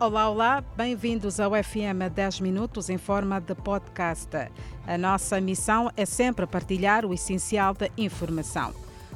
Olá, olá, bem-vindos ao FM 10 Minutos em forma de podcast. A nossa missão é sempre partilhar o essencial da informação.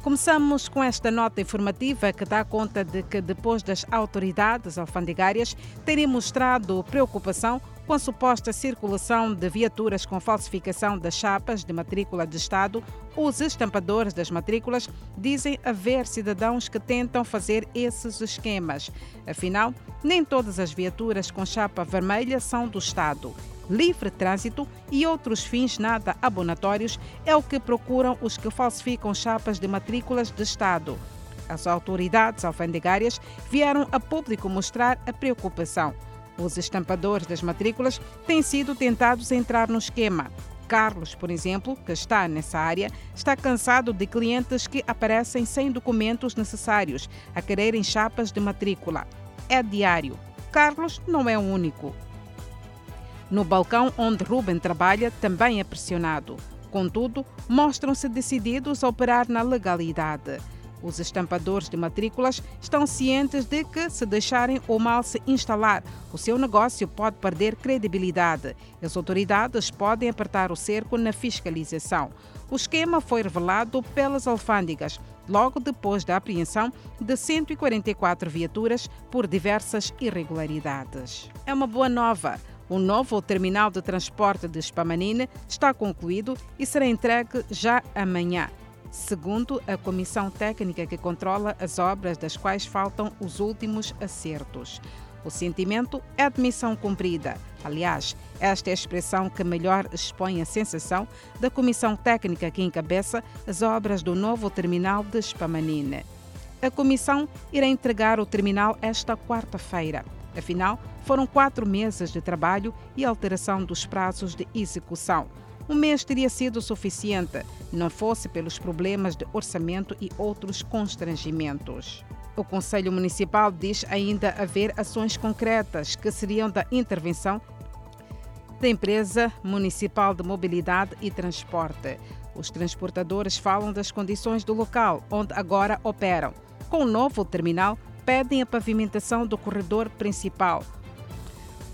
Começamos com esta nota informativa que dá conta de que, depois das autoridades alfandegárias terem mostrado preocupação com a suposta circulação de viaturas com falsificação das chapas de matrícula de Estado, os estampadores das matrículas dizem haver cidadãos que tentam fazer esses esquemas. Afinal, nem todas as viaturas com chapa vermelha são do Estado. Livre trânsito e outros fins nada abonatórios é o que procuram os que falsificam chapas de matrículas de Estado. As autoridades alfandegárias vieram a público mostrar a preocupação. Os estampadores das matrículas têm sido tentados entrar no esquema. Carlos, por exemplo, que está nessa área, está cansado de clientes que aparecem sem documentos necessários a quererem chapas de matrícula. É diário. Carlos não é o único. No balcão onde Ruben trabalha, também é pressionado. Contudo, mostram-se decididos a operar na legalidade. Os estampadores de matrículas estão cientes de que, se deixarem o mal se instalar, o seu negócio pode perder credibilidade. As autoridades podem apertar o cerco na fiscalização. O esquema foi revelado pelas alfândegas logo depois da apreensão de 144 viaturas por diversas irregularidades. É uma boa nova. O novo terminal de transporte de Spamanine está concluído e será entregue já amanhã segundo a comissão técnica que controla as obras das quais faltam os últimos acertos. O sentimento é de missão cumprida. Aliás, esta é a expressão que melhor expõe a sensação da comissão técnica que encabeça as obras do novo terminal de Spamanine. A comissão irá entregar o terminal esta quarta-feira. Afinal, foram quatro meses de trabalho e alteração dos prazos de execução. Um mês teria sido suficiente, não fosse pelos problemas de orçamento e outros constrangimentos. O Conselho Municipal diz ainda haver ações concretas que seriam da intervenção da Empresa Municipal de Mobilidade e Transporte. Os transportadores falam das condições do local onde agora operam. Com o novo terminal, pedem a pavimentação do corredor principal.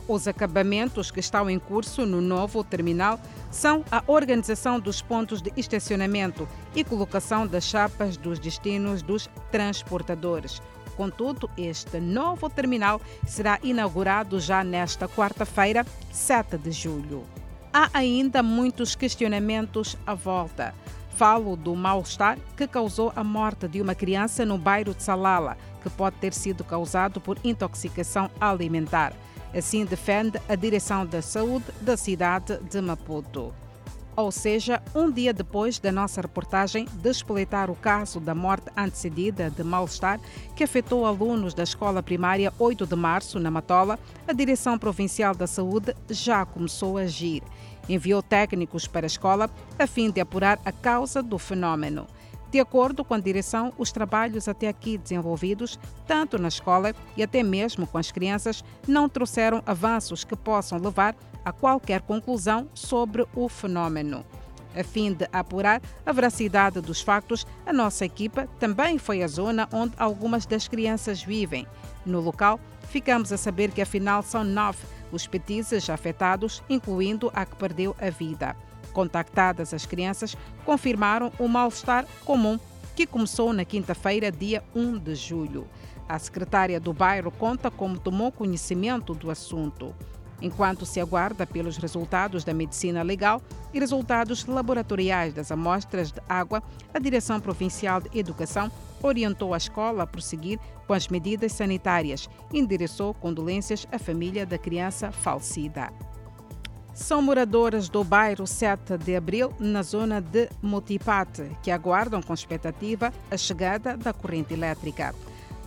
Os acabamentos que estão em curso no novo terminal são a organização dos pontos de estacionamento e colocação das chapas dos destinos dos transportadores. Contudo, este novo terminal será inaugurado já nesta quarta-feira, 7 de julho. Há ainda muitos questionamentos à volta. Falo do mal-estar que causou a morte de uma criança no bairro de Salala, que pode ter sido causado por intoxicação alimentar. Assim defende a direção da saúde da cidade de Maputo. Ou seja, um dia depois da nossa reportagem despoletar o caso da morte antecedida de mal-estar que afetou alunos da escola primária 8 de março, na Matola, a Direção Provincial da Saúde já começou a agir. Enviou técnicos para a escola a fim de apurar a causa do fenômeno. De acordo com a direção, os trabalhos até aqui desenvolvidos, tanto na escola e até mesmo com as crianças, não trouxeram avanços que possam levar a qualquer conclusão sobre o fenômeno. A fim de apurar a veracidade dos factos, a nossa equipa também foi à zona onde algumas das crianças vivem. No local, ficamos a saber que afinal são nove os petizes afetados, incluindo a que perdeu a vida. Contactadas as crianças, confirmaram o mal-estar comum que começou na quinta-feira, dia 1 de julho. A secretária do bairro conta como tomou conhecimento do assunto. Enquanto se aguarda pelos resultados da medicina legal e resultados laboratoriais das amostras de água, a Direção Provincial de Educação orientou a escola a prosseguir com as medidas sanitárias e endereçou condolências à família da criança falecida são moradoras do bairro 7 de Abril, na zona de Motipate, que aguardam com expectativa a chegada da corrente elétrica.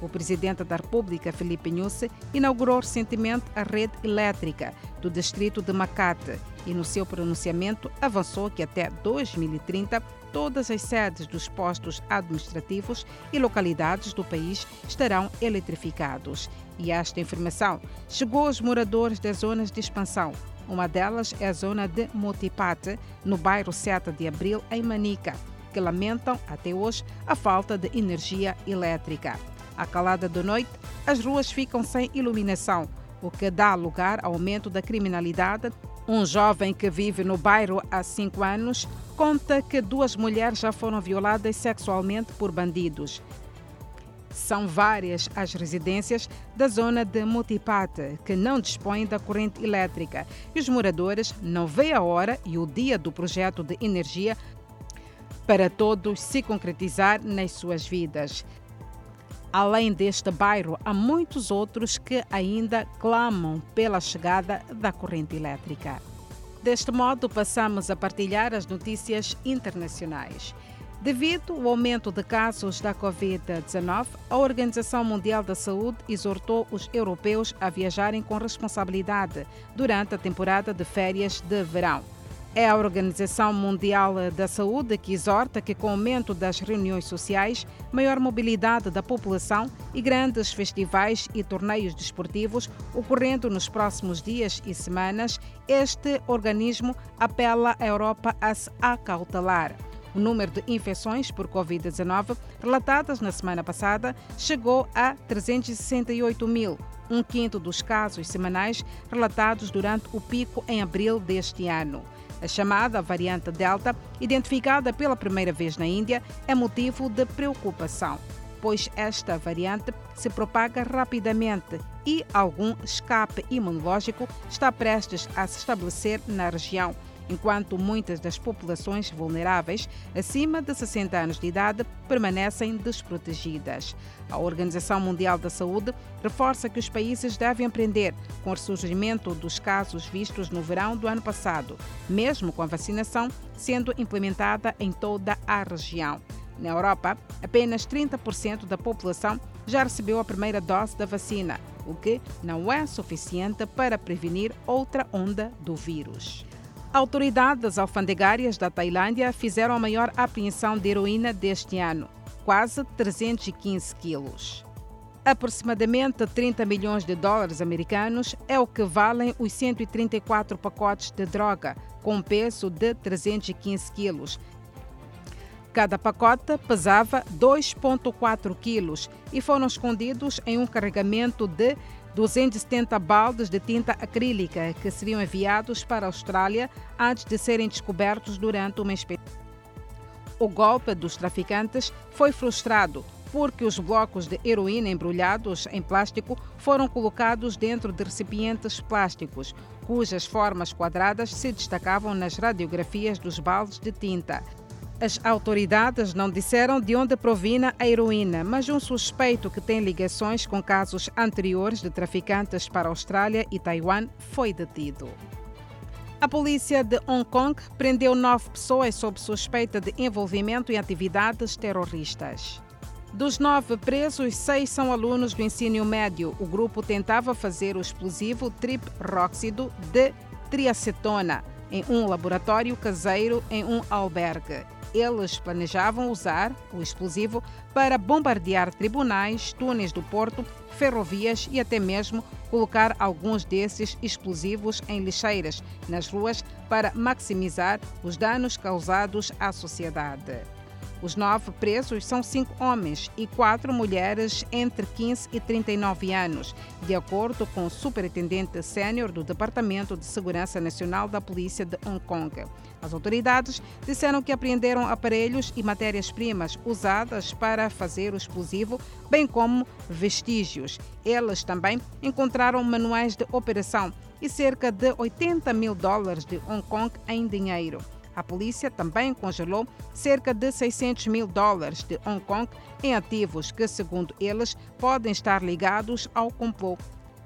O presidente da República, Felipe Nhusse, inaugurou recentemente a rede elétrica do distrito de Macate e, no seu pronunciamento, avançou que até 2030 todas as sedes dos postos administrativos e localidades do país estarão eletrificados. E esta informação chegou aos moradores das zonas de expansão, uma delas é a zona de Motipate, no bairro 7 de Abril, em Manica, que lamentam até hoje a falta de energia elétrica. À calada da noite, as ruas ficam sem iluminação. o que dá lugar ao aumento da criminalidade. Um jovem que vive no bairro há cinco anos conta que duas mulheres já foram violadas sexualmente por bandidos. São várias as residências da zona de Mutipate que não dispõem da corrente elétrica e os moradores não veem a hora e o dia do projeto de energia para todos se concretizar nas suas vidas. Além deste bairro, há muitos outros que ainda clamam pela chegada da corrente elétrica. Deste modo, passamos a partilhar as notícias internacionais. Devido ao aumento de casos da Covid-19, a Organização Mundial da Saúde exortou os europeus a viajarem com responsabilidade durante a temporada de férias de verão. É a Organização Mundial da Saúde que exorta que, com o aumento das reuniões sociais, maior mobilidade da população e grandes festivais e torneios desportivos ocorrendo nos próximos dias e semanas, este organismo apela à Europa a se acautelar. O número de infecções por Covid-19 relatadas na semana passada chegou a 368 mil, um quinto dos casos semanais relatados durante o pico em abril deste ano. A chamada variante Delta, identificada pela primeira vez na Índia, é motivo de preocupação, pois esta variante se propaga rapidamente e algum escape imunológico está prestes a se estabelecer na região enquanto muitas das populações vulneráveis acima de 60 anos de idade permanecem desprotegidas. A Organização Mundial da Saúde reforça que os países devem aprender com o ressurgimento dos casos vistos no verão do ano passado, mesmo com a vacinação sendo implementada em toda a região. Na Europa, apenas 30% da população já recebeu a primeira dose da vacina, o que não é suficiente para prevenir outra onda do vírus. Autoridades alfandegárias da Tailândia fizeram a maior apreensão de heroína deste ano, quase 315 quilos. Aproximadamente 30 milhões de dólares americanos é o que valem os 134 pacotes de droga, com peso de 315 quilos. Cada pacote pesava 2,4 quilos e foram escondidos em um carregamento de 270 baldes de tinta acrílica que seriam enviados para a Austrália antes de serem descobertos durante uma inspeção. O golpe dos traficantes foi frustrado porque os blocos de heroína embrulhados em plástico foram colocados dentro de recipientes plásticos, cujas formas quadradas se destacavam nas radiografias dos baldes de tinta. As autoridades não disseram de onde provinha a heroína, mas um suspeito que tem ligações com casos anteriores de traficantes para a Austrália e Taiwan foi detido. A polícia de Hong Kong prendeu nove pessoas sob suspeita de envolvimento em atividades terroristas. Dos nove presos, seis são alunos do ensino médio. O grupo tentava fazer o explosivo trip-róxido de triacetona em um laboratório caseiro em um albergue eles planejavam usar o explosivo para bombardear tribunais, túneis do porto, ferrovias e até mesmo colocar alguns desses explosivos em lixeiras nas ruas para maximizar os danos causados à sociedade. Os nove presos são cinco homens e quatro mulheres entre 15 e 39 anos, de acordo com o superintendente sênior do Departamento de Segurança Nacional da Polícia de Hong Kong. As autoridades disseram que apreenderam aparelhos e matérias-primas usadas para fazer o explosivo, bem como vestígios. Eles também encontraram manuais de operação e cerca de 80 mil dólares de Hong Kong em dinheiro. A polícia também congelou cerca de 600 mil dólares de Hong Kong em ativos que, segundo eles, podem estar ligados ao complô.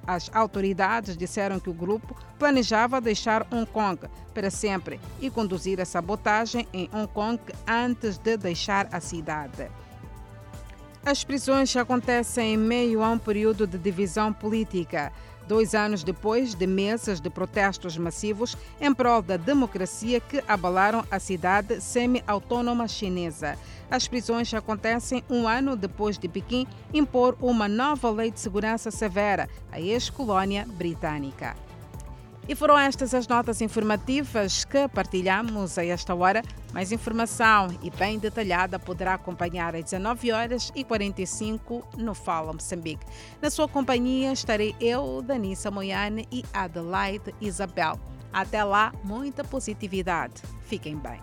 As autoridades disseram que o grupo planejava deixar Hong Kong para sempre e conduzir a sabotagem em Hong Kong antes de deixar a cidade. As prisões acontecem em meio a um período de divisão política dois anos depois de meses de protestos massivos em prol da democracia que abalaram a cidade semi-autônoma chinesa. As prisões acontecem um ano depois de Pequim impor uma nova lei de segurança severa à ex-colônia britânica. E foram estas as notas informativas que partilhamos a esta hora. Mais informação e bem detalhada poderá acompanhar às 19 horas e 45 no Fala Moçambique. Na sua companhia estarei eu, Danissa Moiane e Adelaide Isabel. Até lá, muita positividade. Fiquem bem.